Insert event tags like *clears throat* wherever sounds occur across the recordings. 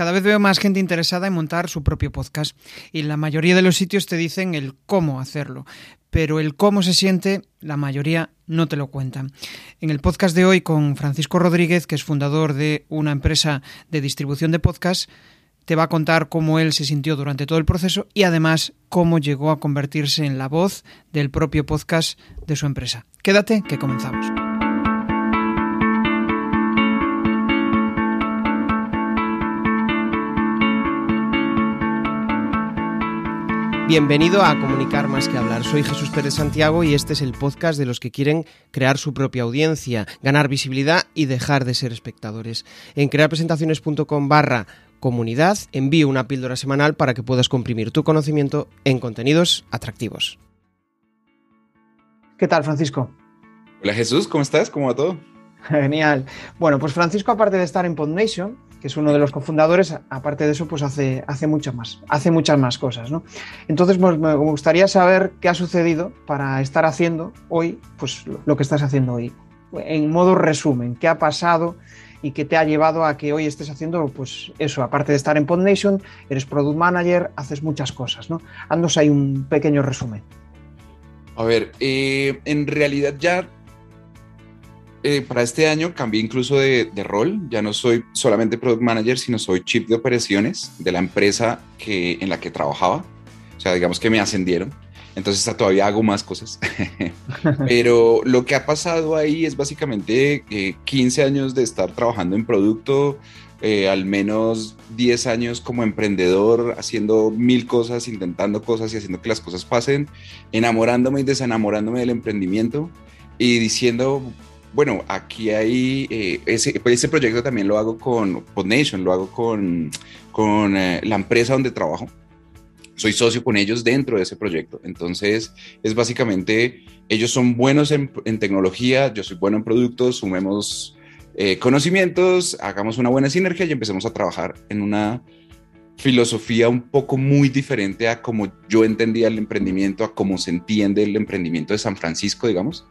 Cada vez veo más gente interesada en montar su propio podcast y la mayoría de los sitios te dicen el cómo hacerlo, pero el cómo se siente la mayoría no te lo cuentan. En el podcast de hoy con Francisco Rodríguez, que es fundador de una empresa de distribución de podcast, te va a contar cómo él se sintió durante todo el proceso y además cómo llegó a convertirse en la voz del propio podcast de su empresa. Quédate que comenzamos. Bienvenido a Comunicar más que hablar. Soy Jesús Pérez Santiago y este es el podcast de los que quieren crear su propia audiencia, ganar visibilidad y dejar de ser espectadores. En crearpresentaciones.com barra comunidad envío una píldora semanal para que puedas comprimir tu conocimiento en contenidos atractivos. ¿Qué tal, Francisco? Hola Jesús, ¿cómo estás? ¿Cómo va todo? *laughs* Genial. Bueno, pues Francisco, aparte de estar en PodNation, que es uno de los cofundadores, aparte de eso, pues hace, hace muchas más, hace muchas más cosas, ¿no? Entonces, pues, me gustaría saber qué ha sucedido para estar haciendo hoy, pues lo que estás haciendo hoy. En modo resumen, ¿qué ha pasado y qué te ha llevado a que hoy estés haciendo, pues eso, aparte de estar en PodNation, eres product manager, haces muchas cosas, ¿no? Haznos ahí un pequeño resumen. A ver, eh, en realidad ya eh, para este año cambié incluso de, rol. Ya no soy solamente product manager, sino soy chief de operaciones de la empresa que, en la que trabajaba. O sea, digamos que me ascendieron. Entonces todavía hago más cosas. *laughs* Pero lo que ha pasado ahí es básicamente 15 años de estar trabajando en producto, eh, al menos 10 años como emprendedor, haciendo mil cosas, intentando cosas y haciendo que las cosas pasen, enamorándome y desenamorándome del emprendimiento y diciendo, bueno, aquí hay, eh, ese, ese, proyecto también lo hago con PodNation, lo hago con, con eh, la empresa donde trabajo. Soy socio con ellos dentro de ese proyecto. Entonces, es básicamente, ellos son buenos en, tecnología, yo soy bueno en productos, sumemos eh, conocimientos, hagamos una buena sinergia y empecemos a trabajar en una filosofía un poco muy diferente a como yo entendía el emprendimiento, a cómo se entiende el emprendimiento de San Francisco, digamos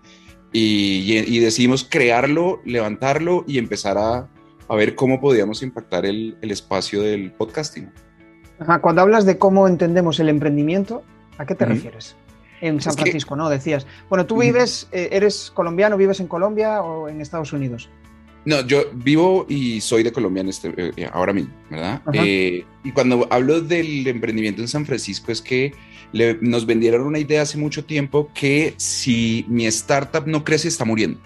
y, decidimos crearlo, levantarlo y empezar a, a ver cómo podíamos impactar el, el espacio del podcasting. Cuando hablas de cómo entendemos el emprendimiento, ¿a qué te refieres? En San Francisco, ¿no? Decías. Bueno, tú vives, eh, eres colombiano, vives en Colombia o en Estados Unidos. No, yo vivo y soy de Colombia en este, eh, ahora mismo, ¿verdad? Eh, y cuando hablo del emprendimiento en San Francisco es que nos vendieron una idea hace mucho tiempo que si mi startup no crece, está muriendo.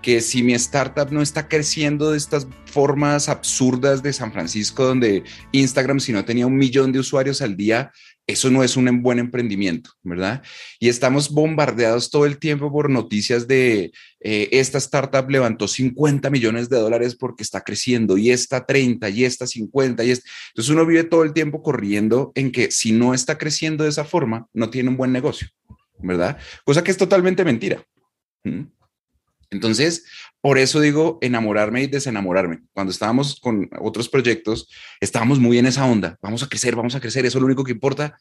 Que si mi startup no está creciendo de estas formas absurdas de San Francisco, donde Instagram, si no tenía un millón de usuarios al día, eso no es un buen emprendimiento, ¿verdad? Y estamos bombardeados todo el tiempo por noticias de eh, esta startup levantó 50 millones de dólares porque está creciendo y esta 30 y esta 50 y esta. Entonces uno vive todo el tiempo corriendo en que si no está creciendo de esa forma, no tiene un buen negocio, ¿verdad? Cosa que es totalmente mentira. Entonces, por eso digo enamorarme y desenamorarme. Cuando estábamos con otros proyectos, estábamos muy en esa onda. Vamos a crecer, vamos a crecer, eso es lo único que importa.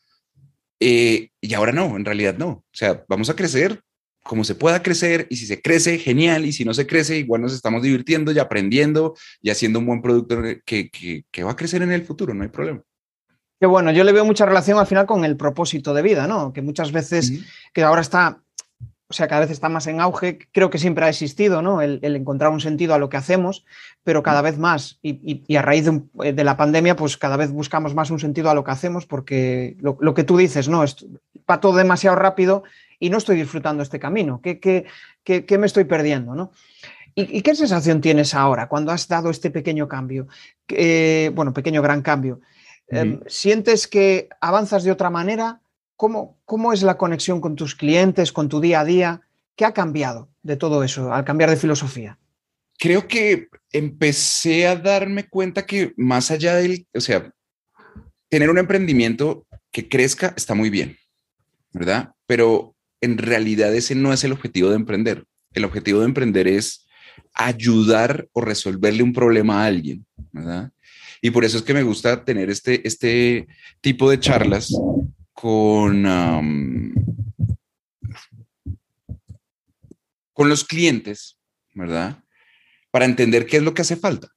Eh, y ahora no, en realidad no. O sea, vamos a crecer como se pueda crecer y si se crece, genial. Y si no se crece, igual nos estamos divirtiendo y aprendiendo y haciendo un buen producto que, que, va a crecer en el futuro, no hay problema. Qué bueno, yo le veo mucha relación al final con el propósito de vida, ¿no? Que muchas veces, que ahora está o sea, cada vez está más en auge. Creo que siempre ha existido, ¿no? El, encontrar un sentido a lo que hacemos, pero cada vez más. Y, a raíz de, la pandemia, pues cada vez buscamos más un sentido a lo que hacemos, porque lo, que tú dices, ¿no? va todo demasiado rápido y no estoy disfrutando este camino. ¿Qué, qué, me estoy perdiendo, no? ¿Y, qué sensación tienes ahora cuando has dado este pequeño cambio? bueno, pequeño gran cambio. Em, ¿Sientes que avanzas de otra manera? ¿Cómo, ¿Cómo es la conexión con tus clientes, con tu día a día? ¿Qué ha cambiado de todo eso al cambiar de filosofía? Creo que empecé a darme cuenta que más allá del, o sea, tener un emprendimiento que crezca está muy bien, ¿verdad? Pero en realidad ese no es el objetivo de emprender. El objetivo de emprender es ayudar o resolverle un problema a alguien, ¿verdad? Y por eso es que me gusta tener este, este tipo de charlas con, con los clientes, ¿verdad? Para entender qué es lo que hace falta.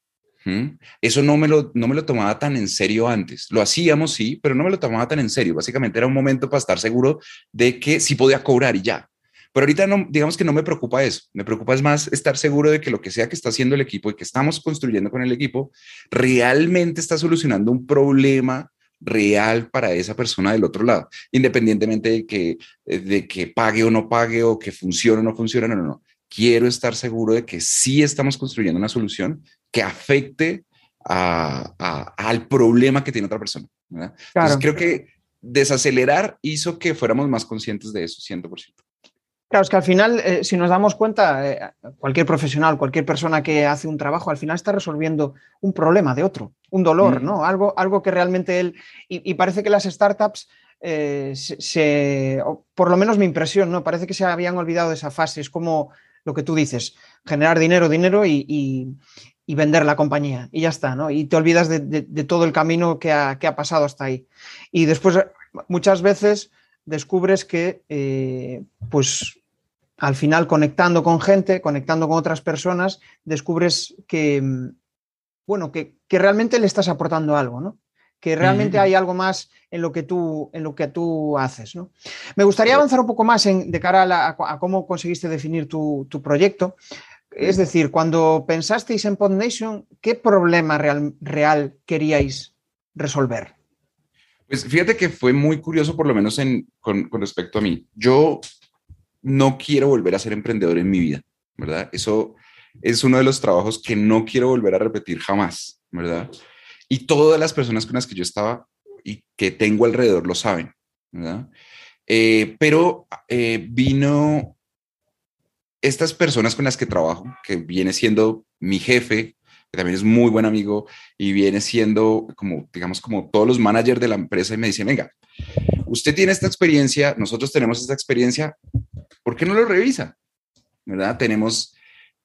Eso no me, lo, no me lo tomaba tan en serio antes. Lo hacíamos, sí, pero no me lo tomaba tan en serio. Básicamente era un momento para estar seguro de que sí podía cobrar y ya. Pero ahorita no, digamos que no me preocupa eso. Me preocupa es más estar seguro de que lo que sea que está haciendo el equipo y que estamos construyendo con el equipo realmente está solucionando un problema real para esa persona del otro lado, independientemente de que, de que pague o no pague o que funcione o no funcione. No, no, no. Quiero estar seguro de que sí estamos construyendo una solución que afecte al problema que tiene otra persona. Entonces creo que desacelerar hizo que fuéramos más conscientes de eso, 100%. Claro, es que al final, eh, si nos damos cuenta, eh, cualquier profesional, cualquier persona que hace un trabajo, al final está resolviendo un problema de otro, un dolor, mm. ¿no? Algo, algo que realmente él. Y, parece que las startups eh, se, por lo menos mi impresión, ¿no? Parece que se habían olvidado de esa fase. Es como lo que tú dices, generar dinero, dinero y, vender la compañía. Y ya está, ¿no? Y te olvidas de, todo el camino que ha, que ha pasado hasta ahí. Y después, muchas veces descubres que, eh, pues, al final conectando con gente, conectando con otras personas, descubres que, mm, bueno, que, realmente le estás aportando algo, ¿no? Que realmente hay algo más en lo que tú, en lo que tú haces, ¿no? Me gustaría avanzar un poco más en, de cara a, cómo conseguiste definir tu, proyecto. Es decir, cuando pensasteis en PodNation, ¿qué problema real, real queríais resolver? Pues fíjate que fue muy curioso, por lo menos con, respecto a mí. Yo no quiero volver a ser emprendedor en mi vida, ¿verdad? Eso es uno de los trabajos que no quiero volver a repetir jamás, ¿verdad? Y todas las personas con las que yo estaba y que tengo alrededor lo saben, ¿verdad? Eh, pero eh, vino estas personas con las que trabajo, que viene siendo mi jefe, también es muy buen amigo y viene siendo como, digamos, como todos los managers de la empresa y me dicen, venga, usted tiene esta experiencia, nosotros tenemos esta experiencia, ¿por qué no lo revisa? ¿Verdad? Tenemos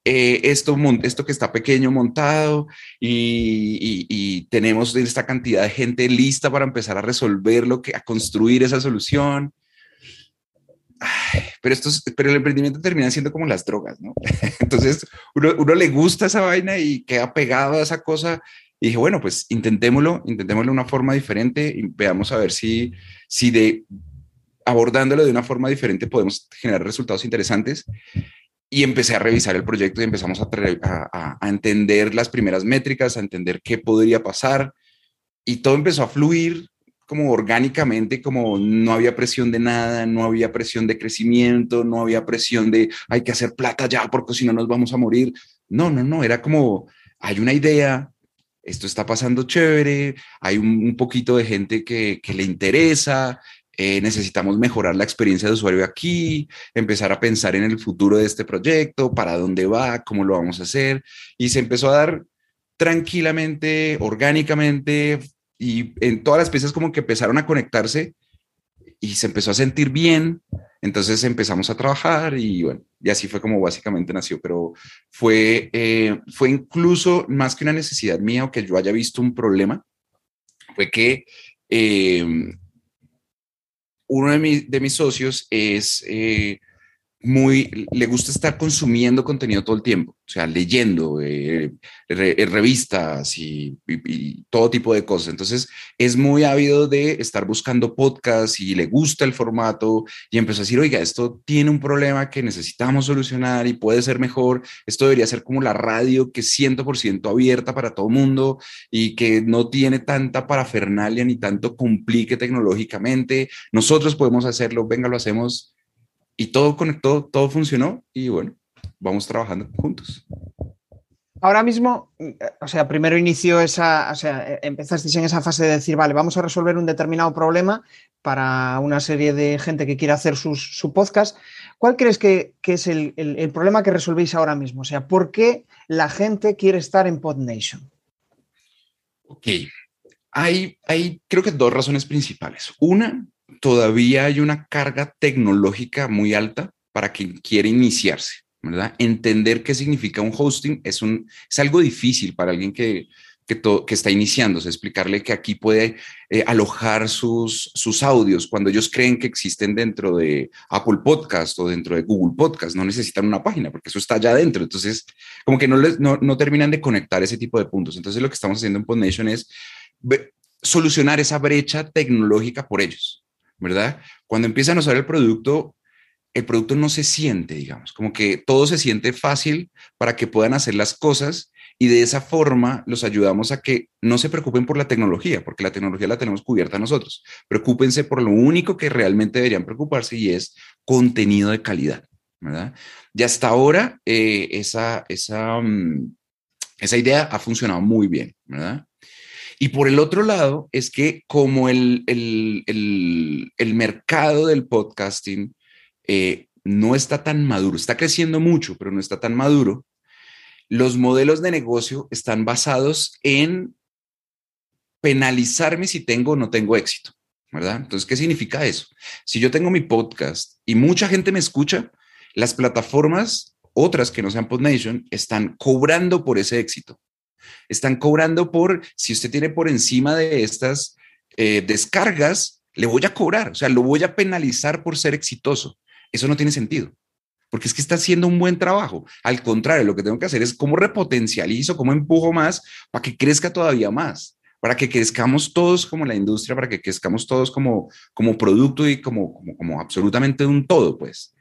eh, esto, esto que está pequeño montado y, y, tenemos esta cantidad de gente lista para empezar a resolverlo, que, a construir esa solución pero, esto pero el emprendimiento termina siendo como las drogas, ¿no? *laughs* Entonces, uno, uno, le gusta esa vaina y queda pegado a esa cosa. Y dije, bueno, pues intentémoslo, intentémoslo de una forma diferente y veamos a ver si, si de abordándolo de una forma diferente podemos generar resultados interesantes. Y empecé a revisar el proyecto y empezamos a, a, a entender las primeras métricas, a entender qué podría pasar. Y todo empezó a fluir como orgánicamente, como no había presión de nada, no había presión de crecimiento, no había presión de hay que hacer plata ya porque si no nos vamos a morir. No, no, no, era como hay una idea, esto está pasando chévere, hay un, poquito de gente que, le interesa, eh, necesitamos mejorar la experiencia de usuario aquí, empezar a pensar en el futuro de este proyecto, para dónde va, cómo lo vamos a hacer. Y se empezó a dar tranquilamente, orgánicamente, y en todas las piezas como que empezaron a conectarse y se empezó a sentir bien. Entonces empezamos a trabajar y bueno, y así fue como básicamente nació, pero fue, eh, fue incluso más que una necesidad mía o que yo haya visto un problema, fue que eh, uno de, de, mis socios es eh, muy, le gusta estar consumiendo contenido todo el tiempo, o sea, leyendo eh, eh, revistas y, todo tipo de cosas. Entonces, es muy ávido de estar buscando podcasts y le gusta el formato y empezó a decir, oiga, esto tiene un problema que necesitamos solucionar y puede ser mejor. Esto debería ser como la radio que es 100% abierta para todo mundo y que no tiene tanta parafernalia ni tanto complique tecnológicamente. Nosotros podemos hacerlo, venga, lo hacemos y todo conectó, todo funcionó y bueno, vamos trabajando juntos. Ahora mismo, o sea, primero inició esa, o sea, empezasteis en esa fase de decir, vale, vamos a resolver un determinado problema para una serie de gente que quiere hacer su podcast. ¿Cuál crees que, es el, problema que resolvéis ahora mismo? O sea, ¿por qué la gente quiere estar en PodNation? Ok, hay, hay creo que dos razones principales. Una todavía hay una carga tecnológica muy alta para quien quiere iniciarse, ¿verdad? Entender qué significa un hosting es, algo difícil para alguien que, que, que está iniciándose, explicarle que aquí puede eh, alojar sus, audios cuando ellos creen que existen dentro de Apple Podcast o dentro de Google Podcast, no necesitan una página porque eso está allá adentro. Entonces, como que no, no terminan de conectar ese tipo de puntos. Entonces, lo que estamos haciendo en PodNation es solucionar esa brecha tecnológica por ellos, ¿verdad? Cuando empiezan a usar el producto, el producto no se siente, digamos, como que todo se siente fácil para que puedan hacer las cosas y de esa forma los ayudamos a que no se preocupen por la tecnología, porque la tecnología la tenemos cubierta nosotros. Preocúpense por lo único que realmente deberían preocuparse y es contenido de calidad, ¿verdad? Y hasta ahora eh, esa, esa, mm, esa idea ha funcionado muy bien, ¿verdad? Y por el otro lado, es que como el, el, el, mercado del podcasting eh, no está tan maduro, está creciendo mucho, pero no está tan maduro, los modelos de negocio están basados en penalizarme si tengo o no tengo éxito, ¿verdad? Entonces, ¿qué significa eso? Si yo tengo mi podcast y mucha gente me escucha, las plataformas, otras que no sean PodNation, están cobrando por ese éxito. Están cobrando por, si usted tiene por encima de estas eh, descargas, le voy a cobrar, o sea, lo voy a penalizar por ser exitoso. Eso no tiene sentido, porque es que está haciendo un buen trabajo. Al contrario, lo que tengo que hacer es cómo repotencializo, cómo empujo más para que crezca todavía más, para que crezcamos todos como la industria, para que crezcamos todos como, como producto y como, como, como absolutamente un todo, pues.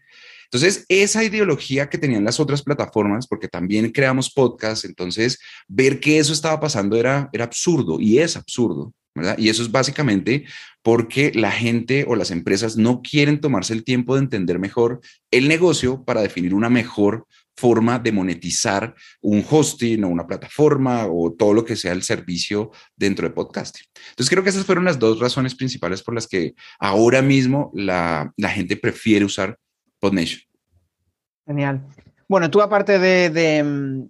Entonces, esa ideología que tenían las otras plataformas, porque también creamos podcasts, entonces ver que eso estaba pasando era, era absurdo y es absurdo. ¿verdad? Y eso es básicamente porque la gente o las empresas no quieren tomarse el tiempo de entender mejor el negocio para definir una mejor forma de monetizar un hosting o una plataforma o todo lo que sea el servicio dentro de podcasting. Entonces creo que esas fueron las dos razones principales por las que ahora mismo la, la gente prefiere usar PodNation. Genial. Bueno, tú aparte de,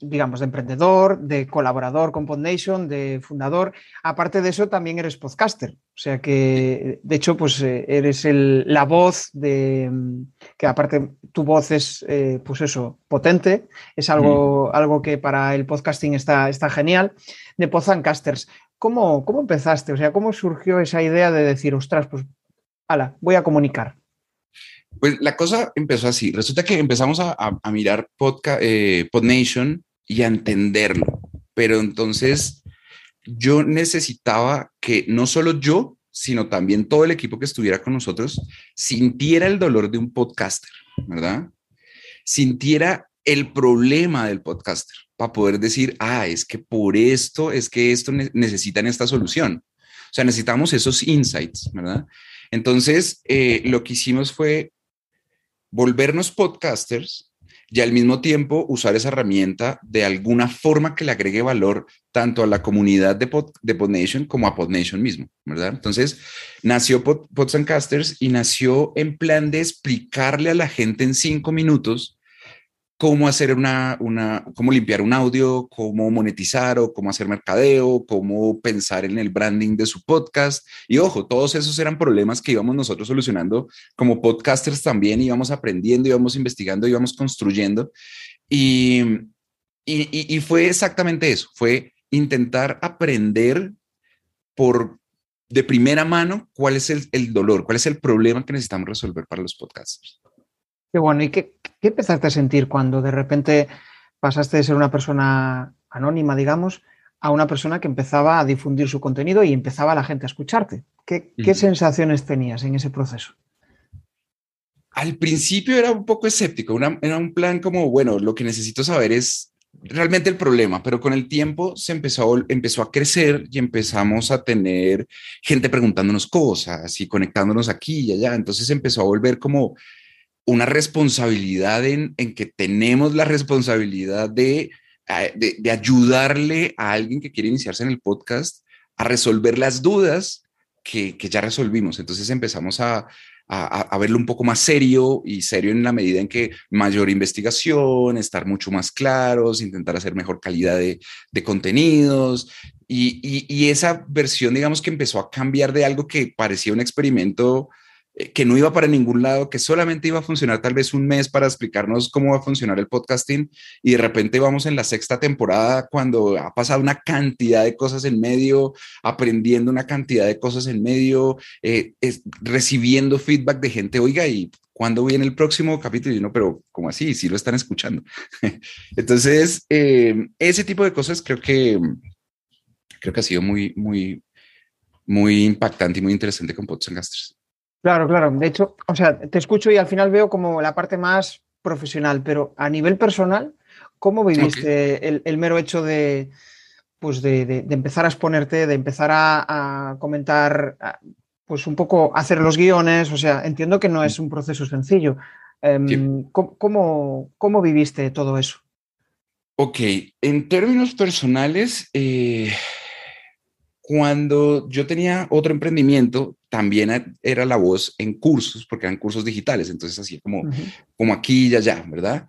digamos, de emprendedor, de colaborador con PodNation, de fundador, aparte de eso también eres podcaster. O sea que, de hecho, pues eh, eres la voz de, que aparte tu voz es, eh, pues eso, potente, es algo, algo que para el podcasting está, está genial, de Podcancasters. ¿Cómo, ¿Cómo empezaste? O sea, ¿cómo surgió esa idea de decir, ostras, pues, ala, voy a comunicar? Pues la cosa empezó así. Resulta que empezamos a, mirar podcast, eh, PodNation y a entenderlo. Pero entonces yo necesitaba que no solo yo, sino también todo el equipo que estuviera con nosotros sintiera el dolor de un podcaster, ¿verdad? Sintiera el problema del podcaster para poder decir, ah, es que por esto, es que esto necesitan esta solución. O sea, necesitamos esos insights, ¿verdad? Entonces, eh, lo que hicimos fue volvernos podcasters y al mismo tiempo usar esa herramienta de alguna forma que le agregue valor tanto a la comunidad de, PodNation como a PodNation mismo, ¿verdad? Entonces, nació Pod, Pods y nació en plan de explicarle a la gente en cinco minutos cómo hacer una, una, cómo limpiar un audio, cómo monetizar o cómo hacer mercadeo, cómo pensar en el branding de su podcast. Y ojo, todos esos eran problemas que íbamos nosotros solucionando como podcasters también, íbamos aprendiendo, íbamos investigando, íbamos construyendo. Y, y, y fue exactamente eso, fue intentar aprender por de primera mano cuál es el, el dolor, cuál es el problema que necesitamos resolver para los podcasters. Qué bueno, ¿y qué, empezaste a sentir cuando de repente pasaste de ser una persona anónima, digamos, a una persona que empezaba a difundir su contenido y empezaba la gente a escucharte? ¿Qué, sensaciones tenías en ese proceso? Al principio era un poco escéptico, era un plan como, bueno, lo que necesito saber es realmente el problema, pero con el tiempo se empezó, empezó a crecer y empezamos a tener gente preguntándonos cosas y conectándonos aquí y allá, entonces empezó a volver como una responsabilidad en, que tenemos la responsabilidad de, de, ayudarle a alguien que quiere iniciarse en el podcast a resolver las dudas que, ya resolvimos. Entonces empezamos a, verlo un poco más serio y serio en la medida en que mayor investigación, estar mucho más claros, intentar hacer mejor calidad de, contenidos. Y, y, esa versión, digamos que empezó a cambiar de algo que parecía un experimento que no iba para ningún lado, que solamente iba a funcionar tal vez un mes para explicarnos cómo va a funcionar el podcasting y de repente vamos en la sexta temporada cuando ha pasado una cantidad de cosas en medio, aprendiendo una cantidad de cosas en medio, eh, recibiendo feedback de gente, oiga, y cuando viene el próximo capítulo? Y no, pero ¿cómo así? Si lo están escuchando. *laughs* Entonces, eh, ese tipo de cosas creo que, creo que ha sido muy, muy, muy impactante y muy interesante con Podcasters. Claro, claro. De hecho, o sea, te escucho y al final veo como la parte más profesional, pero a nivel personal, ¿cómo viviste el, mero hecho de, pues de, empezar a exponerte, de empezar a, comentar, pues un poco hacer los guiones? O sea, entiendo que no es un proceso sencillo. Em, ¿cómo, cómo, viviste todo eso? Ok, en términos personales, eh, cuando yo tenía otro emprendimiento, también era la voz en cursos, porque eran cursos digitales, entonces así como, como aquí y allá, ¿verdad?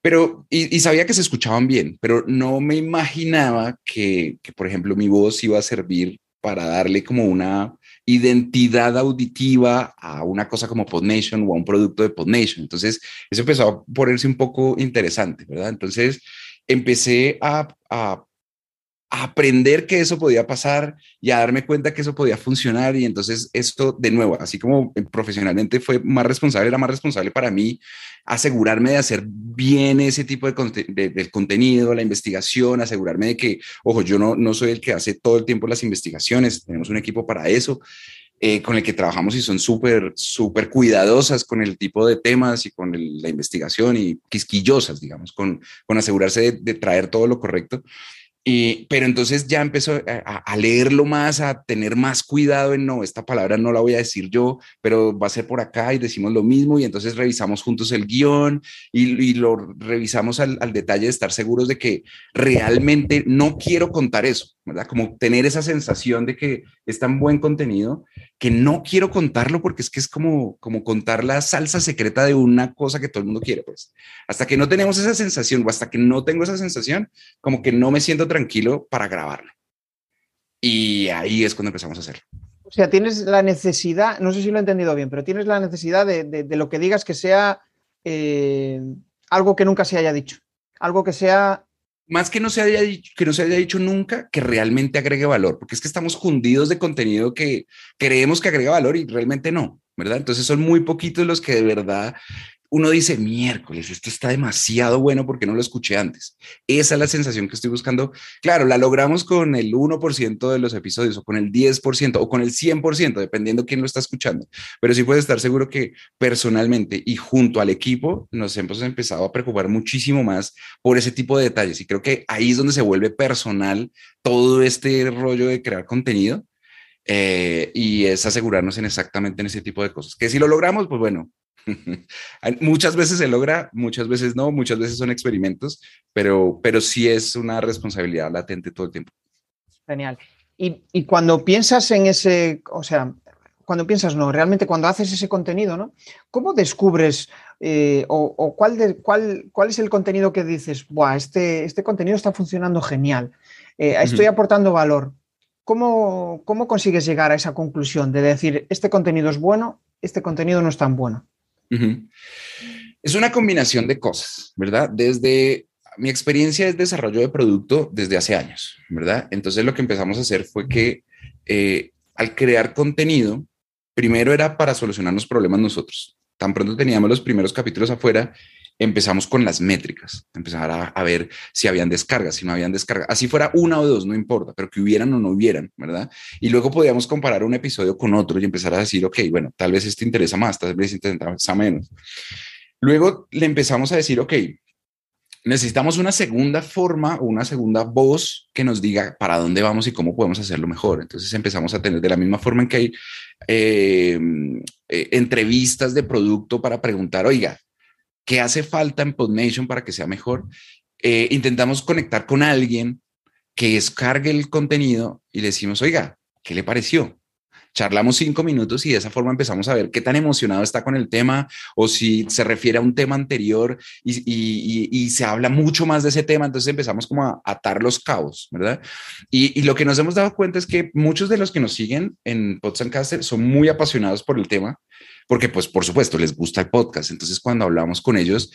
Pero, y, sabía que se escuchaban bien, pero no me imaginaba que, que, por ejemplo, mi voz iba a servir para darle como una identidad auditiva a una cosa como PodNation o a un producto de PodNation. Entonces, eso empezó a ponerse un poco interesante, ¿verdad? Entonces, empecé a, a aprender que eso podía pasar y a darme cuenta que eso podía funcionar y entonces esto de nuevo, así como profesionalmente fue más responsable, era más responsable para mí asegurarme de hacer bien ese tipo de, del contenido, la investigación, asegurarme de que, ojo, yo no, no soy el que hace todo el tiempo las investigaciones, tenemos un equipo para eso. Eh, con el que trabajamos y son súper, súper cuidadosas con el tipo de temas y con la investigación y quisquillosas, digamos, con, con asegurarse de traer todo lo correcto pero entonces ya empezó a, leerlo más, a tener más cuidado en no, esta palabra no la voy a decir yo, pero va a ser por acá y decimos lo mismo y entonces revisamos juntos el guion y, lo revisamos al, al, detalle de estar seguros de que realmente no quiero contar eso. Como tener esa sensación de que es tan buen contenido que no quiero contarlo porque es que es como, como contar la salsa secreta de una cosa que todo el mundo quiere, pues. Hasta que no tenemos esa sensación o hasta que no tengo esa sensación, como que no me siento tranquilo para grabarlo. Y ahí es cuando empezamos a hacerlo. O sea, tienes la necesidad, no sé si lo he entendido bien, pero tienes la necesidad de, de, lo que digas que sea eh, algo que nunca se haya dicho, algo que sea más que no se haya dicho, que no se haya dicho nunca que realmente agregue valor, porque es que estamos hundidos de contenido que creemos que agrega valor y realmente no, ¿verdad? Entonces son muy poquitos los que de verdad uno dice, miércoles, esto está demasiado bueno porque no lo escuché antes. Esa es la sensación que estoy buscando. Claro, la logramos con el 1% de los episodios o con el 10% o con el 100%, dependiendo quién lo está escuchando. Pero sí puedes estar seguro que personalmente y junto al equipo nos hemos empezado a preocupar muchísimo más por ese tipo de detalles. Y creo que ahí es donde se vuelve personal todo este rollo de crear contenido. Eh, y es asegurarnos en exactamente en ese tipo de cosas. Que si lo logramos, pues bueno, *laughs* muchas veces se logra, muchas veces no, muchas veces son experimentos, pero, pero sí es una responsabilidad latente todo el tiempo. Genial. Y, y cuando piensas en ese, o sea, cuando piensas, no, realmente cuando haces ese contenido, ¿no? ¿Cómo descubres eh, o, cuál, de, cuál, cuál es el contenido que dices, Buah, este, este contenido está funcionando genial, eh, estoy aportando valor? ¿Cómo, ¿Cómo consigues llegar a esa conclusión de decir, este contenido es bueno, este contenido no es tan bueno? Es una combinación de cosas, ¿verdad? Desde mi experiencia es desarrollo de producto desde hace años, ¿verdad? Entonces lo que empezamos a hacer fue que eh, al crear contenido, primero era para solucionar los problemas nosotros. Tan pronto teníamos los primeros capítulos afuera, empezamos con las métricas, empezar a, ver si habían descargas, si no habían descargas, así fuera una o dos, no importa, pero que hubieran o no hubieran, ¿verdad? Y luego podíamos comparar un episodio con otro y empezar a decir, ok, bueno, tal vez este interesa más, tal vez este interesa menos. Luego le empezamos a decir, ok, necesitamos una segunda forma o una segunda voz que nos diga para dónde vamos y cómo podemos hacerlo mejor. Entonces empezamos a tener de la misma forma en que hay eh, eh, entrevistas de producto para preguntar, oiga, qué hace falta en PodNation para que sea mejor, eh, intentamos conectar con alguien que descargue el contenido y le decimos, oiga, ¿qué le pareció? charlamos cinco minutos y de esa forma empezamos a ver qué tan emocionado está con el tema o si se refiere a un tema anterior y, se habla mucho más de ese tema, entonces empezamos como a atar los cabos, ¿verdad? Y, lo que nos hemos dado cuenta es que muchos de los que nos siguen en Podcaster son muy apasionados por el tema, porque pues por supuesto les gusta el podcast, entonces cuando hablamos con ellos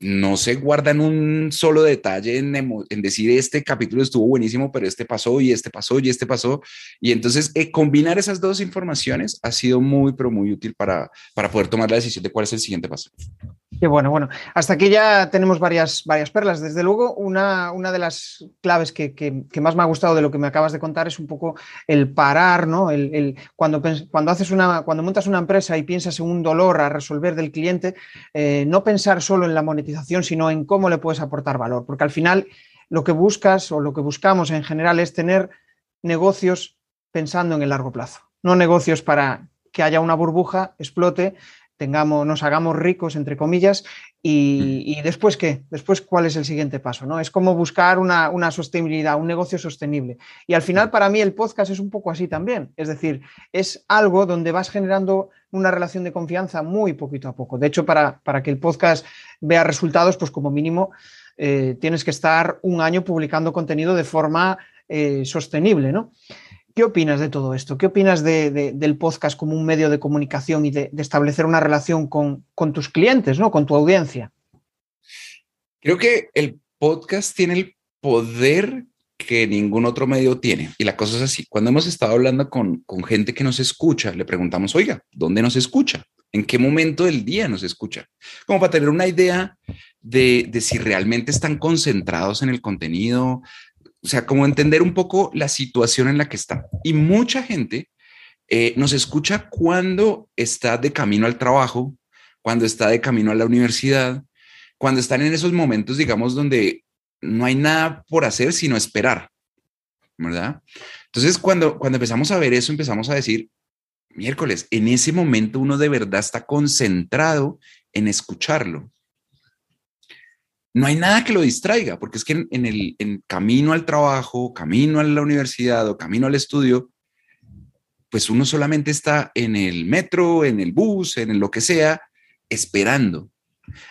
no se guardan un solo detalle en, decir este capítulo estuvo buenísimo, pero este pasó y este pasó y este pasó. Y entonces eh, combinar esas dos informaciones ha sido muy, pero muy útil para, para poder tomar la decisión de cuál es el siguiente paso. Qué bueno, bueno. Hasta aquí ya tenemos varias, varias perlas. Desde luego, una, una de las claves que, más me ha gustado de lo que me acabas de contar es un poco el parar, ¿no? El, cuando, cuando, haces una, cuando montas una empresa y piensas en un dolor a resolver del cliente, eh, no pensar solo en la monetización, sino en cómo le puedes aportar valor. Porque al final lo que buscas o lo que buscamos en general es tener negocios pensando en el largo plazo, no negocios para que haya una burbuja, explote tengamos, nos hagamos ricos, entre comillas, y, mm. después qué, después cuál es el siguiente paso, ¿no? Es como buscar una, sostenibilidad, un negocio sostenible. Y al final mm. para mí el podcast es un poco así también, es decir, es algo donde vas generando una relación de confianza muy poquito a poco. De hecho, para, para que el podcast vea resultados, pues como mínimo eh, tienes que estar un año publicando contenido de forma eh, sostenible, ¿no? ¿Qué opinas de todo esto? ¿Qué opinas del podcast como un medio de comunicación y de, establecer una relación con, tus clientes, ¿no? con tu audiencia? Creo que el podcast tiene el poder que ningún otro medio tiene. Y la cosa es así. Cuando hemos estado hablando con, gente que nos escucha, le preguntamos, oiga, ¿dónde nos escucha? ¿En qué momento del día nos escucha? Como para tener una idea de, si realmente están concentrados en el contenido, o sea, como entender un poco la situación en la que está. Y mucha gente eh, nos escucha cuando está de camino al trabajo, cuando está de camino a la universidad, cuando están en esos momentos, digamos, donde no hay nada por hacer sino esperar, ¿verdad? Entonces, cuando, cuando empezamos a ver eso, empezamos a decir, miércoles, en ese momento uno de verdad está concentrado en escucharlo no hay nada que lo distraiga, porque es que en, el camino al trabajo, camino a la universidad o camino al estudio, pues uno solamente está en el metro, en el bus, en lo que sea, esperando.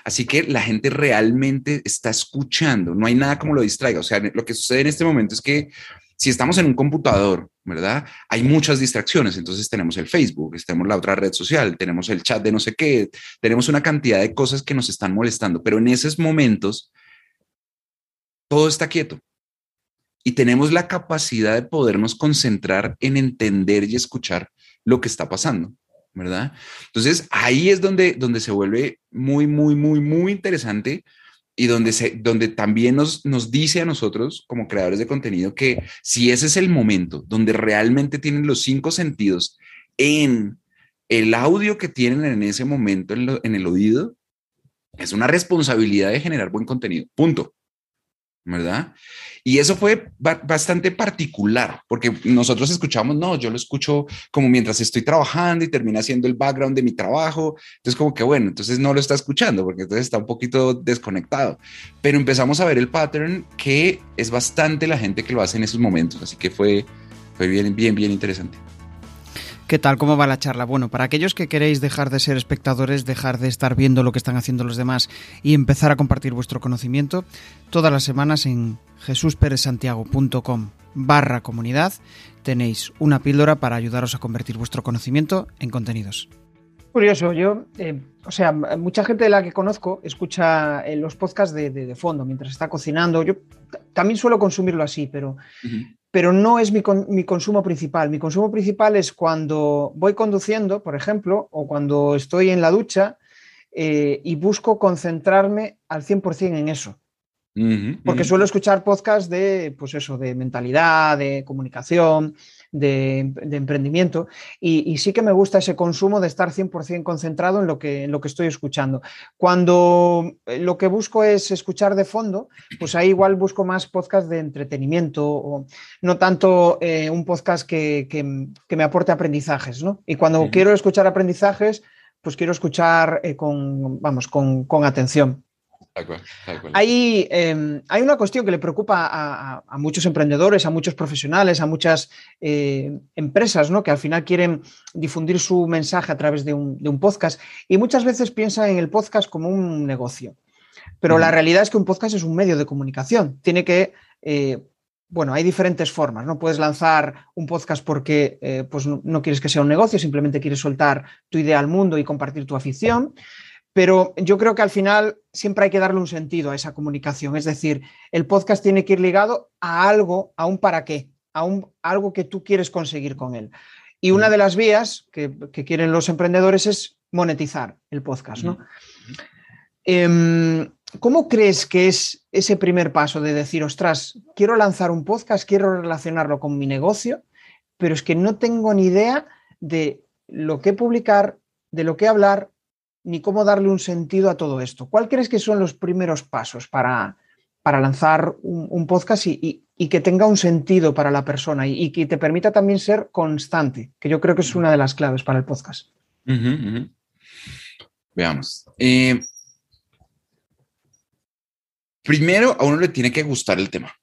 Así que la gente realmente está escuchando, no hay nada como lo distraiga. O sea, lo que sucede en este momento es que si estamos en un computador, ¿verdad? Hay muchas distracciones. Entonces tenemos el Facebook, tenemos la otra red social, tenemos el chat de no sé qué, tenemos una cantidad de cosas que nos están molestando, pero en esos momentos todo está quieto y tenemos la capacidad de podernos concentrar en entender y escuchar lo que está pasando. ¿verdad? Entonces ahí es donde, donde se vuelve muy, muy, muy, muy interesante y donde, se, donde también nos, nos dice a nosotros como creadores de contenido que si ese es el momento donde realmente tienen los cinco sentidos en el audio que tienen en ese momento en, en el oído, es una responsabilidad de generar buen contenido. Punto. ¿Verdad? Y eso fue bastante particular, porque nosotros escuchamos, no, yo lo escucho como mientras estoy trabajando y termina siendo el background de mi trabajo, entonces como que bueno, entonces no lo está escuchando porque entonces está un poquito desconectado, pero empezamos a ver el pattern que es bastante la gente que lo hace en esos momentos, así que fue, fue bien, bien, bien interesante. ¿Qué tal? ¿Cómo va la charla? Bueno, para aquellos que queréis dejar de ser espectadores, dejar de estar viendo lo que están haciendo los demás y empezar a compartir vuestro conocimiento, todas las semanas en jesusperezsantiago.com barra comunidad tenéis una píldora para ayudaros a convertir vuestro conocimiento en contenidos. Curioso, yo, eh, o sea, mucha gente de la que conozco escucha eh, los podcasts de, fondo mientras está cocinando. Yo también suelo consumirlo así, pero pero no es mi, consumo principal. Mi consumo principal es cuando voy conduciendo, por ejemplo, o cuando estoy en la ducha eh, y busco concentrarme al 100% en eso. Porque suelo escuchar podcasts de, pues eso, de mentalidad, de comunicación, de, emprendimiento. Y, sí que me gusta ese consumo de estar 100% concentrado en lo, que, en lo que estoy escuchando. Cuando eh, lo que busco es escuchar de fondo, pues ahí igual busco más podcasts de entretenimiento, o no tanto eh, un podcast que, me aporte aprendizajes. ¿no? Y cuando quiero escuchar aprendizajes, pues quiero escuchar eh, con, vamos, con, con atención. Hay, em, hay, una cuestión que le preocupa a, muchos emprendedores, a muchos profesionales, a muchas eh, empresas, ¿no? que al final quieren difundir su mensaje a través de un, podcast y muchas veces piensan en el podcast como un negocio. Pero la realidad es que un podcast es un medio de comunicación. Tiene que eh, bueno, hay diferentes formas, ¿no? Puedes lanzar un podcast porque eh, pues no, quieres que sea un negocio, simplemente quieres soltar tu idea al mundo y compartir tu afición, pero yo creo que al final siempre hay que darle un sentido a esa comunicación, es decir, el podcast tiene que ir ligado a algo, a un para qué, a, un, algo que tú quieres conseguir con él. Y una de las vías que, quieren los emprendedores es monetizar el podcast, ¿no? ¿Cómo crees que es ese primer paso de decir, ostras, quiero lanzar un podcast, quiero relacionarlo con mi negocio, pero es que no tengo ni idea de lo que publicar, de lo que hablar, ni cómo darle un sentido a todo esto? ¿Cuál crees que son los primeros pasos para, para lanzar un, podcast y, que tenga un sentido para la persona y, que te permita también ser constante, que yo creo que es una de las claves para el podcast? Veamos. Eh, primero a uno le tiene que gustar el tema.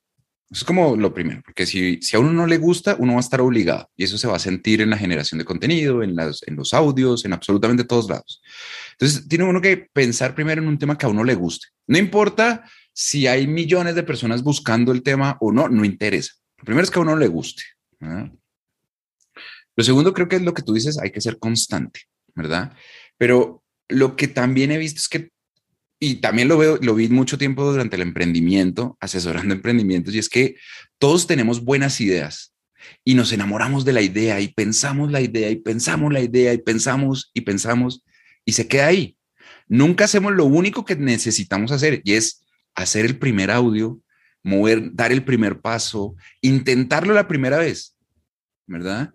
Es como lo primero, porque si, si a uno no le gusta, uno va a estar obligado y eso se va a sentir en la generación de contenido, en, las, en los audios, en absolutamente todos lados. Entonces, tiene uno que pensar primero en un tema que a uno le guste. No importa si hay millones de personas buscando el tema o no, no interesa. Lo primero es que a uno le guste. Lo segundo creo que es lo que tú dices, hay que ser constante, ¿verdad? Pero lo que también he visto es que y también lo veo, lo vi mucho tiempo durante el emprendimiento, asesorando *laughs* emprendimientos, y es que todos tenemos buenas ideas y nos enamoramos de la idea y pensamos la idea y pensamos la idea y pensamos y pensamos y se queda ahí. Nunca hacemos lo único que necesitamos hacer y es hacer el primer audio, mover, dar el primer paso, intentarlo la primera vez, ¿verdad?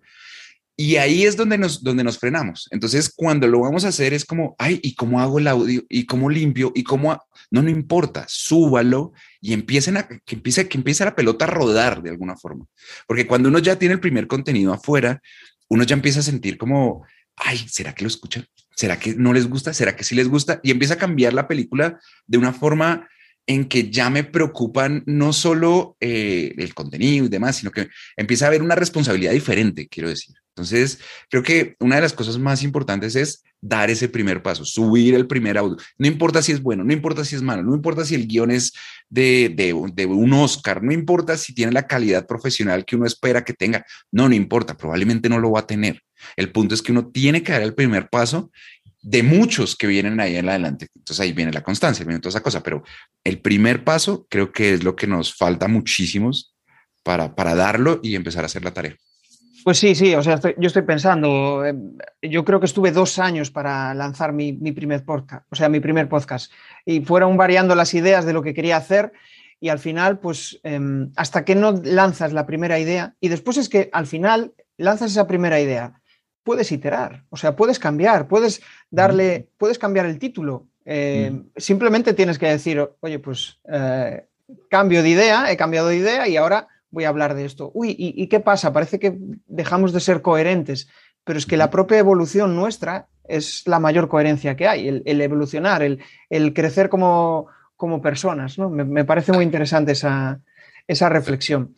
Y ahí es donde nos, donde nos frenamos. Entonces, cuando lo vamos a hacer es como, ay, ¿y cómo hago el audio? ¿Y cómo limpio? ¿Y cómo? No, no importa, súbalo y empiecen a, que empiece, que empiece la pelota a rodar de alguna forma. Porque cuando uno ya tiene el primer contenido afuera, uno ya empieza a sentir como, ay, ¿será que lo escuchan? ¿Será que no les gusta? ¿Será que sí les gusta? Y empieza a cambiar la película de una forma en que ya me preocupan no solo eh, el contenido y demás, sino que empieza a haber una responsabilidad diferente, quiero decir. Entonces, creo que una de las cosas más importantes es dar ese primer paso, subir el primer audio. No importa si es bueno, no importa si es malo, no importa si el guion es de, de, un Oscar, no importa si tiene la calidad profesional que uno espera que tenga. No, no importa, probablemente no lo va a tener. El punto es que uno tiene que dar el primer paso de muchos que vienen ahí en adelante. Entonces ahí viene la constancia, viene toda esa cosa, pero el primer paso creo que es lo que nos falta muchísimos para, para darlo y empezar a hacer la tarea. Pues sí, sí, o sea, yo estoy pensando, em, yo creo que estuve dos años para lanzar mi, primer podcast, o sea, mi primer podcast, y fueron variando las ideas de lo que quería hacer y al final, pues, em, hasta que no lanzas la primera idea, y después es que al final lanzas esa primera idea, puedes iterar, o sea, puedes cambiar, puedes darle, puedes cambiar el título, em, simplemente tienes que decir, oye, pues, eh, cambio de idea, he cambiado de idea y ahora voy a hablar de esto. Uy, ¿y, qué pasa? Parece que dejamos de ser coherentes, pero es que la propia evolución nuestra es la mayor coherencia que hay, el, evolucionar, el, crecer como, como personas. ¿no? Me, parece muy interesante esa, esa, reflexión.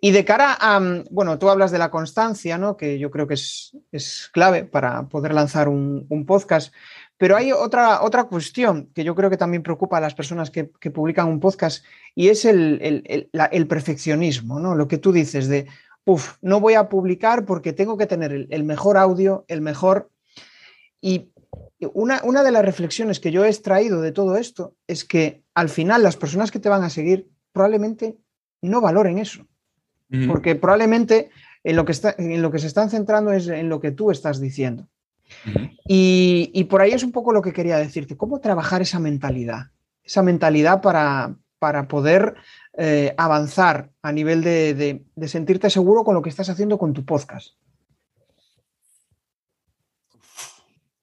Y de cara a, bueno, tú hablas de la constancia, ¿no? que yo creo que es, es clave para poder lanzar un, un podcast. Pero hay otra, otra cuestión que yo creo que también preocupa a las personas que, publican un podcast y es el, perfeccionismo, ¿no? Lo que tú dices de, uff, no voy a publicar porque tengo que tener el, mejor audio, el mejor... Y una, una, de las reflexiones que yo he extraído de todo esto es que al final las personas que te van a seguir probablemente no valoren eso. Porque probablemente en lo, que está, en lo que se están centrando es en lo que tú estás diciendo y, por ahí es un poco lo que quería decirte, cómo trabajar esa mentalidad, esa mentalidad para, para poder eh, avanzar a nivel de, sentirte seguro con lo que estás haciendo con tu podcast.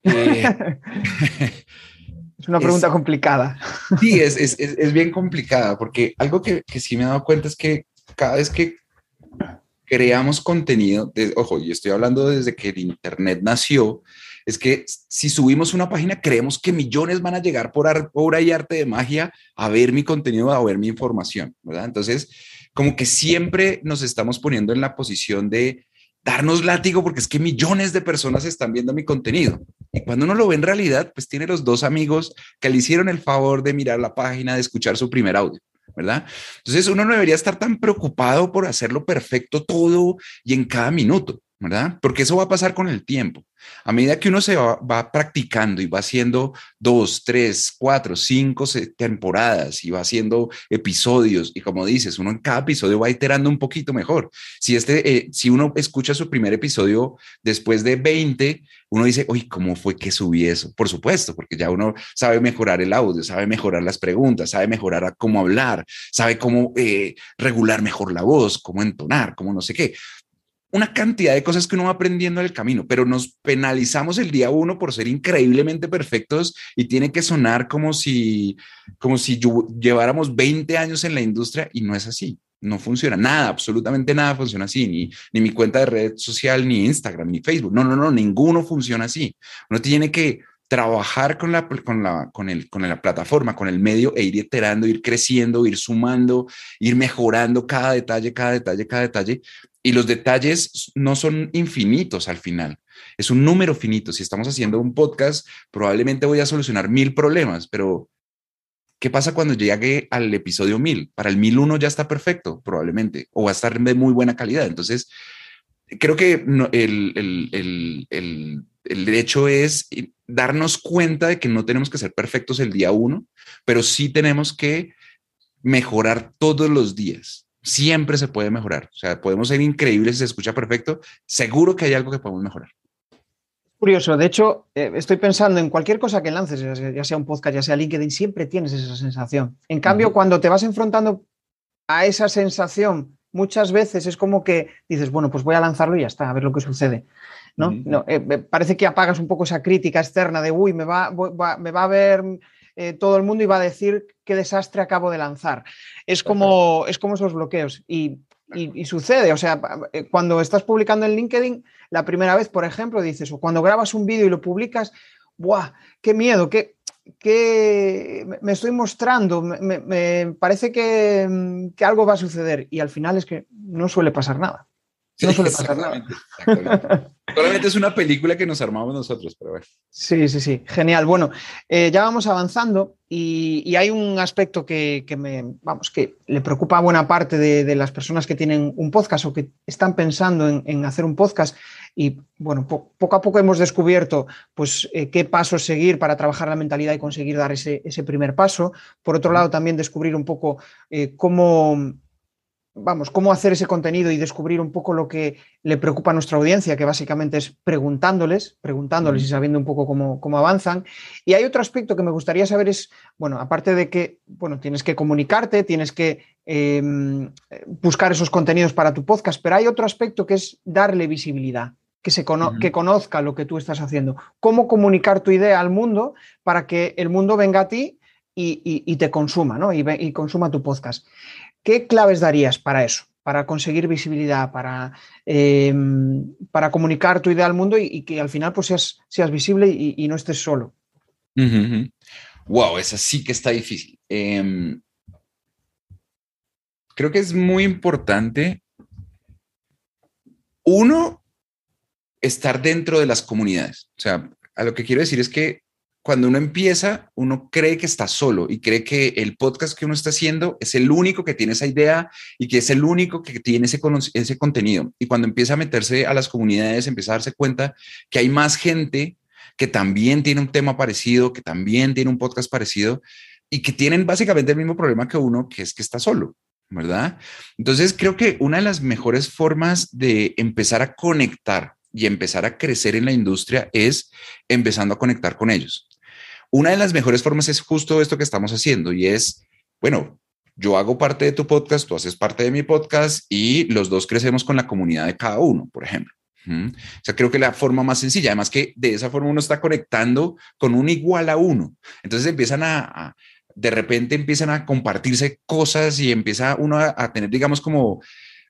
Eh, *laughs* es una pregunta complicada. Sí, es, bien complicada, porque algo que, que sí me he dado cuenta es que cada vez que creamos contenido, ojo, y estoy hablando desde que el Internet nació, es que si subimos una página, creemos que millones van a llegar por obra y arte de magia a ver mi contenido, a ver mi información, ¿verdad? Entonces, como que siempre nos estamos poniendo en la posición de darnos látigo porque es que millones de personas están viendo mi contenido. Y cuando uno lo ve en realidad, pues tiene los dos amigos que le hicieron el favor de mirar la página, de escuchar su primer audio. ¿Verdad? Entonces uno no debería estar tan preocupado por hacerlo perfecto todo y en cada minuto. Porque eso va a pasar con el tiempo. A medida que uno se va, practicando y va haciendo dos, tres, cuatro, cinco temporadas y va haciendo episodios y como dices, uno en cada episodio va iterando un poquito mejor. Si, este, eh, si uno escucha su primer episodio después de 20, uno dice, uy, ¿cómo fue que subí eso? Por supuesto, porque ya uno sabe mejorar el audio, sabe mejorar las preguntas, sabe mejorar cómo hablar, sabe cómo eh, regular mejor la voz, cómo entonar, cómo no sé qué una cantidad de cosas que uno va aprendiendo en el camino, pero nos penalizamos el día uno por ser increíblemente perfectos y tiene que sonar como si, como si lleváramos 20 años en la industria y no es así. No funciona nada, absolutamente nada funciona así, ni, ni mi cuenta de red social, ni Instagram, ni Facebook. No, no, no, ninguno funciona así. Uno tiene que trabajar con la, con la, con el, con la plataforma, con el medio e ir iterando, ir creciendo, ir sumando, ir mejorando cada detalle, cada detalle, cada detalle, y los detalles no son infinitos al final. Es un número finito. Si estamos haciendo un podcast, probablemente voy a solucionar mil problemas, pero ¿qué pasa cuando llegue al episodio mil? Para el mil uno ya está perfecto, probablemente, o va a estar de muy buena calidad. Entonces, creo que el, el, el, el hecho es darnos cuenta de que no tenemos que ser perfectos el día uno, pero sí tenemos que mejorar todos los días siempre se puede mejorar. O sea, podemos ser increíbles, se escucha perfecto. Seguro que hay algo que podemos mejorar. Curioso, de hecho, eh, estoy pensando en cualquier cosa que lances, ya sea un podcast, ya sea LinkedIn, siempre tienes esa sensación. En cambio, cuando te vas enfrentando a esa sensación, muchas veces es como que dices, bueno, pues voy a lanzarlo y ya está, a ver lo que sucede. ¿no? no eh, parece que apagas un poco esa crítica externa de, uy, me va, me va a ver eh, todo el mundo iba a decir qué desastre acabo de lanzar. Es como, es como esos bloqueos y, sucede, o sea, eh, cuando estás publicando en LinkedIn, la primera vez, por ejemplo, dices, o cuando grabas un vídeo y lo publicas, ¡buah! ¡Qué miedo! ¡Qué, qué me estoy mostrando! Me, parece que, que algo va a suceder y al final es que no suele pasar nada. No suele *laughs* pasar nada. Solamente es una película que nos armamos nosotros, pero bueno. Sí, sí, sí, genial. Bueno, eh, ya vamos avanzando y, hay un aspecto que, me, vamos, que le preocupa a buena parte de, las personas que tienen un podcast o que están pensando en, hacer un podcast. Y bueno, poco a poco hemos descubierto pues, eh, qué pasos seguir para trabajar la mentalidad y conseguir dar ese, primer paso. Por otro lado, también descubrir un poco eh, cómo vamos, cómo hacer ese contenido y descubrir un poco lo que le preocupa a nuestra audiencia, que básicamente es preguntándoles, preguntándoles y sabiendo un poco cómo, avanzan. Y hay otro aspecto que me gustaría saber es, bueno, aparte de que, bueno, tienes que comunicarte, tienes que em, buscar esos contenidos para tu podcast, pero hay otro aspecto que es darle visibilidad. Que, se que conozca lo que tú estás haciendo. Cómo comunicar tu idea al mundo para que el mundo venga a ti y, te consuma, ¿no? Y, y consuma tu podcast. ¿Qué claves darías para eso? Para conseguir visibilidad, para, em, para comunicar tu idea al mundo y, que al final pues seas, seas visible y, no estés solo. Wow, esa sí que está difícil. Em, creo que es muy importante, uno, estar dentro de las comunidades. O sea, a lo que quiero decir es que cuando uno empieza, uno cree que está solo y cree que el podcast que uno está haciendo es el único que tiene esa idea y que es el único que tiene ese, ese contenido. Y cuando empieza a meterse a las comunidades, empieza a darse cuenta que hay más gente que también tiene un tema parecido, que también tiene un podcast parecido y que tienen básicamente el mismo problema que uno, que es que está solo. ¿Verdad? Entonces creo que una de las mejores formas de empezar a conectar y empezar a crecer en la industria es empezando a conectar con ellos. Una de las mejores formas es justo esto que estamos haciendo y es, bueno, yo hago parte de tu podcast, tú haces parte de mi podcast y los dos crecemos con la comunidad de cada uno, por ejemplo. O sea, creo que la forma más sencilla, además que de esa forma uno está conectando con un igual a uno. Entonces empiezan a, de repente empiezan a compartirse cosas y empieza uno a, tener, digamos, como,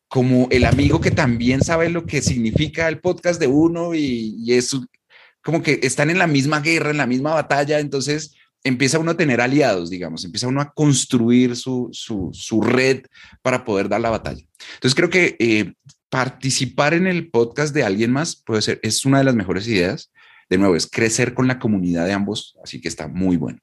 como el amigo que también sabe lo que significa el podcast de uno y, y es como que están en la misma guerra, en la misma batalla, entonces empieza uno a tener aliados, digamos, empieza uno a construir su, red para poder dar la batalla. Entonces creo que eh, participar en el podcast de alguien más puede ser, es una de las mejores ideas. De nuevo, es crecer con la comunidad de ambos, así que está muy bueno.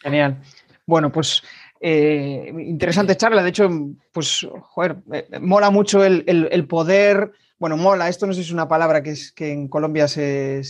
Genial. Bueno, pues eh, interesante charla. De hecho, pues, joder, mola mucho el poder bueno, mola, esto no sé si es una palabra que, es, que en Colombia se,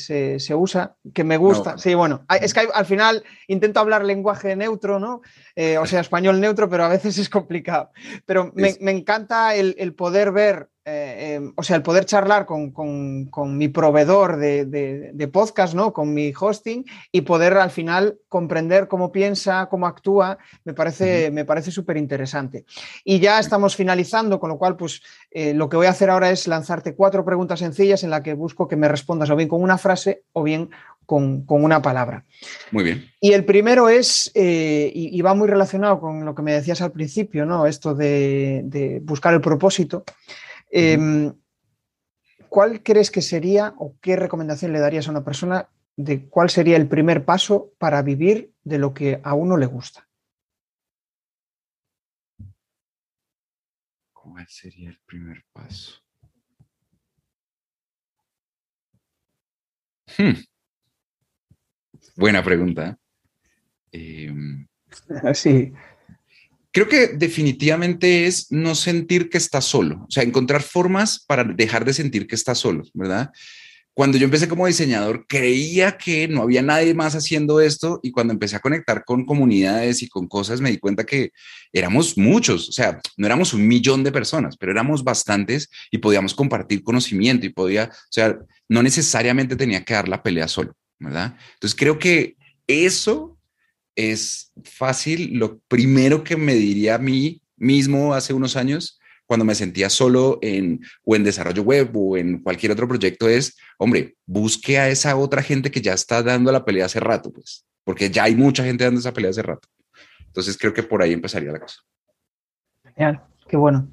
usa, que me gusta. Sí, bueno, es que al final intento hablar lenguaje neutro, ¿no? Eh, o sea, español neutro, pero a veces es complicado. Pero me, encanta el, poder ver eh, em, o sea, el poder charlar con, mi proveedor de, podcast, ¿no? Con mi hosting y poder al final comprender cómo piensa, cómo actúa, me parece, me parece súper interesante. Y ya estamos finalizando, con lo cual, pues eh, lo que voy a hacer ahora es lanzarte cuatro preguntas sencillas en las que busco que me respondas o bien con una frase o bien con, una palabra. Muy bien. Y el primero es, eh, y, va muy relacionado con lo que me decías al principio, ¿no? Esto de, de buscar el propósito. Em, ¿Cuál crees que sería o qué recomendación le darías a una persona de cuál sería el primer paso para vivir de lo que a uno le gusta? ¿Cuál sería el primer paso? Hmm. Buena pregunta. Eh, *laughs* sí creo que definitivamente es no sentir que estás solo, o sea, encontrar formas para dejar de sentir que estás solo, ¿verdad? Cuando yo empecé como diseñador, creía que no había nadie más haciendo esto y cuando empecé a conectar con comunidades y con cosas, me di cuenta que éramos muchos, o sea, no éramos un millón de personas, pero éramos bastantes y podíamos compartir conocimiento y podía, o sea, no necesariamente tenía que dar la pelea solo, ¿verdad? Entonces creo que eso es fácil. Lo primero que me diría a mí mismo hace unos años, cuando me sentía solo en o en desarrollo web o en cualquier otro proyecto es, hombre, busque a esa otra gente que ya está dando la pelea hace rato, pues, porque ya hay mucha gente dando esa pelea hace rato. Entonces creo que por ahí empezaría la cosa. Genial, qué bueno.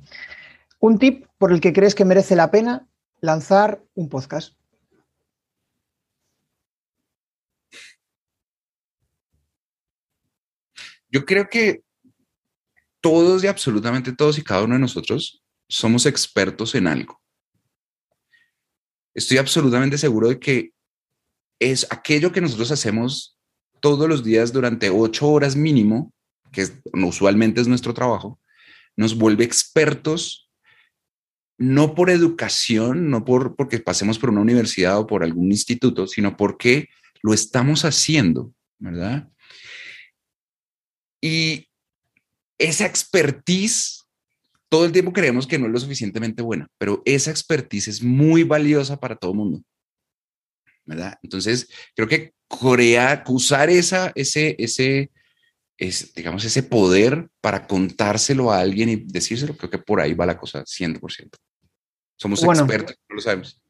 Un tip por el que crees que merece la pena lanzar un podcast. Yo creo que todos y absolutamente todos y cada uno de nosotros somos expertos en algo. Estoy absolutamente seguro de que es aquello que nosotros hacemos todos los días durante ocho horas mínimo, que usualmente es nuestro trabajo, nos vuelve expertos no por educación, no por porque pasemos por una universidad o por algún instituto, sino porque lo estamos haciendo, ¿verdad? Y esa expertise, todo el tiempo creemos que no es lo suficientemente buena, pero esa expertise es muy valiosa para todo el mundo. ¿Verdad? Entonces, creo que crear, usar esa, ese, ese, digamos, ese poder para contárselo a alguien y decírselo, creo que por ahí va la cosa 100%. Somos expertos, no lo sabemos.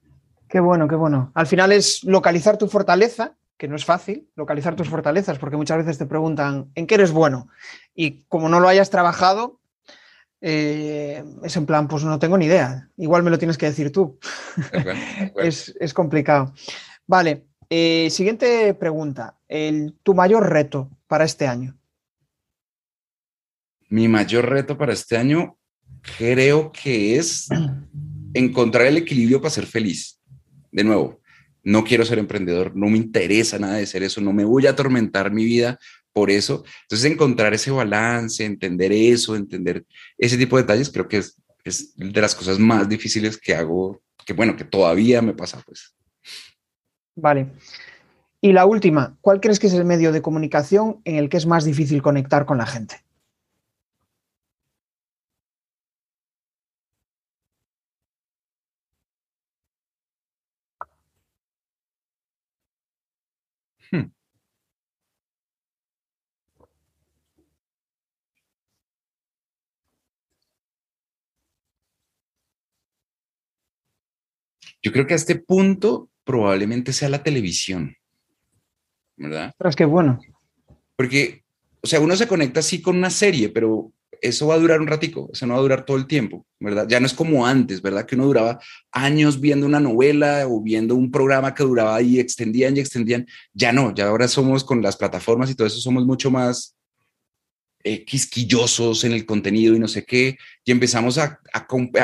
Qué bueno, qué bueno. Al final es localizar tu fortaleza que no es fácil localizar tus fortalezas, porque muchas veces te preguntan en qué eres bueno. Y como no lo hayas trabajado, eh, es en plan, pues no tengo ni idea. Igual me lo tienes que decir tú. es, *laughs* complicado. Vale, eh, siguiente pregunta. El, ¿Tu mayor reto para este año? Mi mayor reto para este año creo que es *clears throat* encontrar el equilibrio para ser feliz. De nuevo, no quiero ser emprendedor, no me interesa nada de ser eso, no me voy a atormentar mi vida por eso. Entonces, encontrar ese balance, entender eso, entender ese tipo de detalles, creo que es, de las cosas más difíciles que hago, que bueno, que todavía me pasa, pues. Vale. Y la última, ¿cuál crees que es el medio de comunicación en el que es más difícil conectar con la gente? Hmm. Yo creo que a este punto probablemente sea la televisión, ¿verdad? Pero es que bueno. Porque, o sea, uno se conecta así con una serie, pero eso va a durar un ratico, eso no va a durar todo el tiempo, ¿verdad? Ya no es como antes, ¿verdad? Que uno duraba años viendo una novela o viendo un programa que duraba y extendían y extendían. Ya no, ya ahora somos con las plataformas y todo eso, somos mucho más eh, quisquillosos en el contenido y no sé qué, y empezamos a,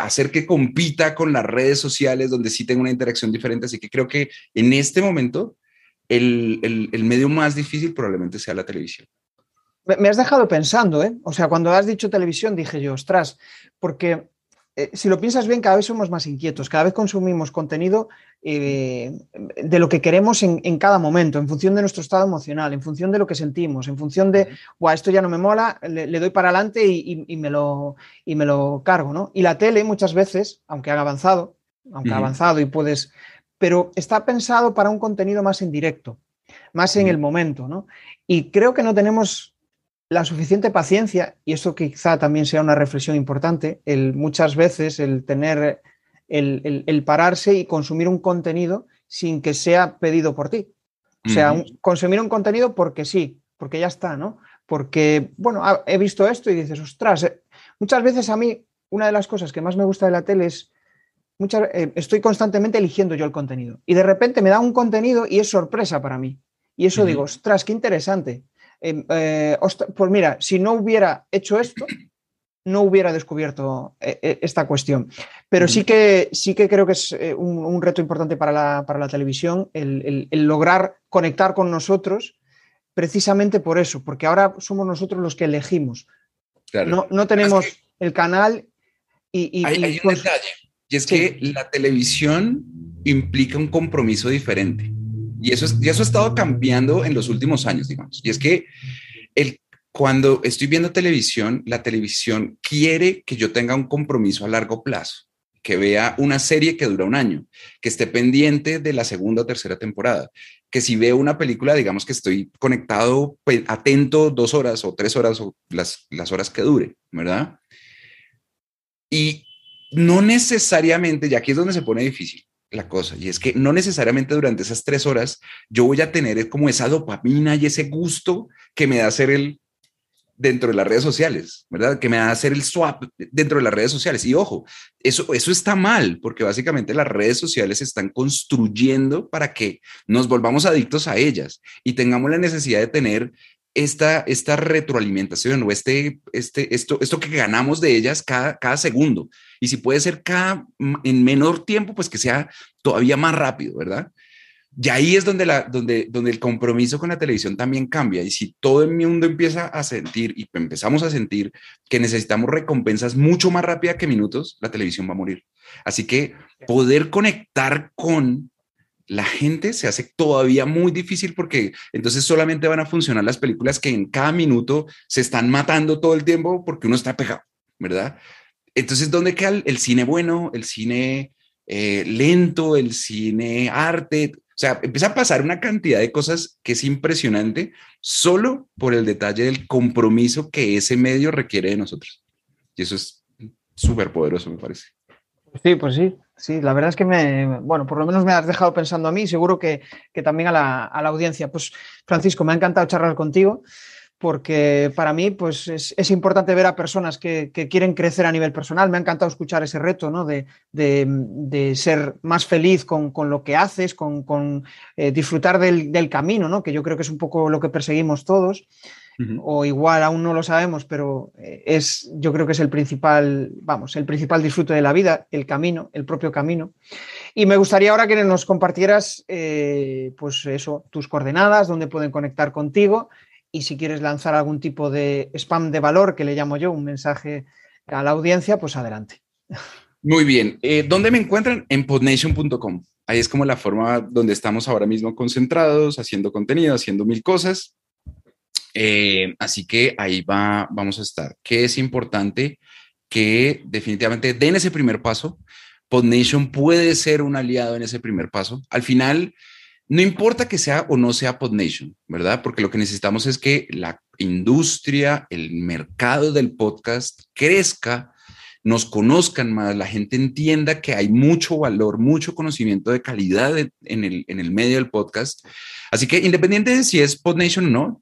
hacer que compita con las redes sociales donde sí tengo una interacción diferente. Así que creo que en este momento el, el medio más difícil probablemente sea la televisión. Me has dejado pensando, ¿eh? O sea, cuando has dicho televisión dije yo, ostras, porque eh, si lo piensas bien, cada vez somos más inquietos, cada vez consumimos contenido eh, de lo que queremos en, cada momento, en función de nuestro estado emocional, en función de lo que sentimos, en función de, Buah, esto ya no me mola, le, doy para adelante y, me lo, y me lo cargo, ¿no? Y la tele muchas veces, aunque ha avanzado, aunque ha avanzado y puedes, pero está pensado para un contenido más en directo, más en el momento, ¿no? Y creo que no tenemos la suficiente paciencia, y eso quizá también sea una reflexión importante, el muchas veces el tener, el, pararse y consumir un contenido sin que sea pedido por ti. O sea, consumir un contenido porque sí, porque ya está, ¿no? Porque, bueno, he visto esto y dices, ostras, eh, muchas veces a mí una de las cosas que más me gusta de la tele es, muchas, eh, estoy constantemente eligiendo yo el contenido y de repente me da un contenido y es sorpresa para mí. Y eso digo, ostras, qué interesante. Eh, pues mira, si no hubiera hecho esto, no hubiera descubierto eh, eh, esta cuestión. Pero sí que, sí que creo que es un, reto importante para la, televisión el, lograr conectar con nosotros precisamente por eso, porque ahora somos nosotros los que elegimos. No, tenemos el canal y... hay, un detalle, y es que la televisión implica un compromiso diferente. Y eso, y eso ha estado cambiando en los últimos años, digamos. Y es que el, cuando estoy viendo televisión, la televisión quiere que yo tenga un compromiso a largo plazo, que vea una serie que dura un año, que esté pendiente de la segunda o tercera temporada, que si veo una película, digamos que estoy conectado, atento dos horas o tres horas o las, las horas que dure, ¿verdad? Y no necesariamente, y aquí es donde se pone difícil, la cosa, y es que no necesariamente durante esas tres horas yo voy a tener como esa dopamina y ese gusto que me da hacer el dentro de las redes sociales, ¿verdad? Que me da hacer el swap dentro de las redes sociales. Y ojo, eso, eso está mal, porque básicamente las redes sociales están construyendo para que nos volvamos adictos a ellas y tengamos la necesidad de tener esta, esta retroalimentación o este, este, esto, esto que ganamos de ellas cada, cada segundo. Y si puede ser cada, en menor tiempo, pues que sea todavía más rápido, ¿verdad? Y ahí es donde, la, donde, donde el compromiso con la televisión también cambia. Y si todo el mundo empieza a sentir y empezamos a sentir que necesitamos recompensas mucho más rápida que minutos, la televisión va a morir. Así que poder conectar con la gente se hace todavía muy difícil porque entonces solamente van a funcionar las películas que en cada minuto se están matando todo el tiempo porque uno está pegado, ¿verdad? Entonces, ¿dónde queda el, cine bueno, el cine eh, lento, el cine arte? O sea, empieza a pasar una cantidad de cosas que es impresionante solo por el detalle del compromiso que ese medio requiere de nosotros. Y eso es súper poderoso, me parece. Sí, pues sí, sí, la verdad es que me, bueno, por lo menos me has dejado pensando a mí, seguro que, también a la, audiencia. Pues Francisco, me ha encantado charlar contigo porque para mí pues, es, importante ver a personas que, quieren crecer a nivel personal. Me ha encantado escuchar ese reto ¿no? de, ser más feliz con, lo que haces, con, eh, disfrutar del, del, camino, ¿no? que yo creo que es un poco lo que perseguimos todos o igual aún no lo sabemos, pero eh, es, yo creo que es el principal, vamos, el principal disfrute de la vida, el camino, el propio camino. Y me gustaría ahora que nos compartieras, eh, pues eso, tus coordenadas, dónde pueden conectar contigo y si quieres lanzar algún tipo de spam de valor, que le llamo yo, un mensaje a la audiencia, pues adelante. Muy bien. Eh, ¿Dónde me encuentran? En podnation.com. Ahí es como la forma donde estamos ahora mismo concentrados, haciendo contenido, haciendo mil cosas. Eh, así que ahí va, vamos a estar. Que es importante que definitivamente den ese primer paso. PodNation puede ser un aliado en ese primer paso. Al final, no importa que sea o no sea PodNation, ¿verdad? Porque lo que necesitamos es que la industria, el mercado del podcast crezca, nos conozcan más, la gente entienda que hay mucho valor, mucho conocimiento de calidad en, el, en el medio del podcast. Así que independiente de si es PodNation o no,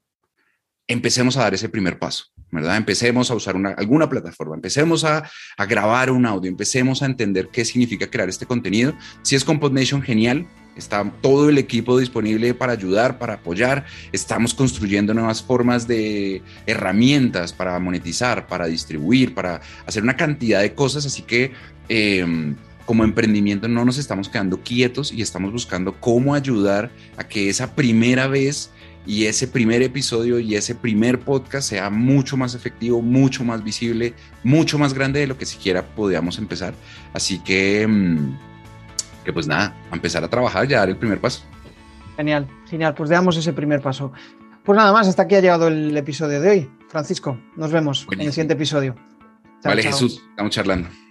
empecemos a dar ese primer paso, ¿verdad? Empecemos a usar una, alguna plataforma, empecemos a, grabar un audio, empecemos a entender qué significa crear este contenido. Si es PodNation, genial. Está todo el equipo disponible para ayudar, para apoyar. Estamos construyendo nuevas formas de herramientas para monetizar, para distribuir, para hacer una cantidad de cosas. Así que eh, como emprendimiento no nos estamos quedando quietos y estamos buscando cómo ayudar a que esa primera vez y ese primer episodio y ese primer podcast sea mucho más efectivo, mucho más visible, mucho más grande de lo que siquiera podíamos empezar. Así que, mm, que pues nada, empezar a trabajar y a dar el primer paso. Genial, genial, pues damos ese primer paso. Pues nada más, hasta aquí ha llegado el episodio de hoy. Francisco, nos vemos Buenísimo. en el siguiente episodio. Chao, vale, chao. Jesús, estamos charlando.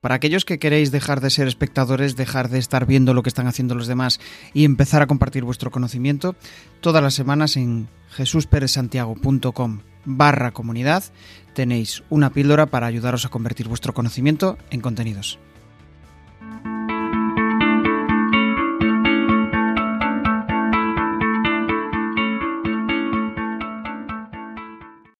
Para aquellos que queréis dejar de ser espectadores, dejar de estar viendo lo que están haciendo los demás y empezar a compartir vuestro conocimiento, todas las semanas en jesusperezsantiago.com barra comunidad tenéis una píldora para ayudaros a convertir vuestro conocimiento en contenidos.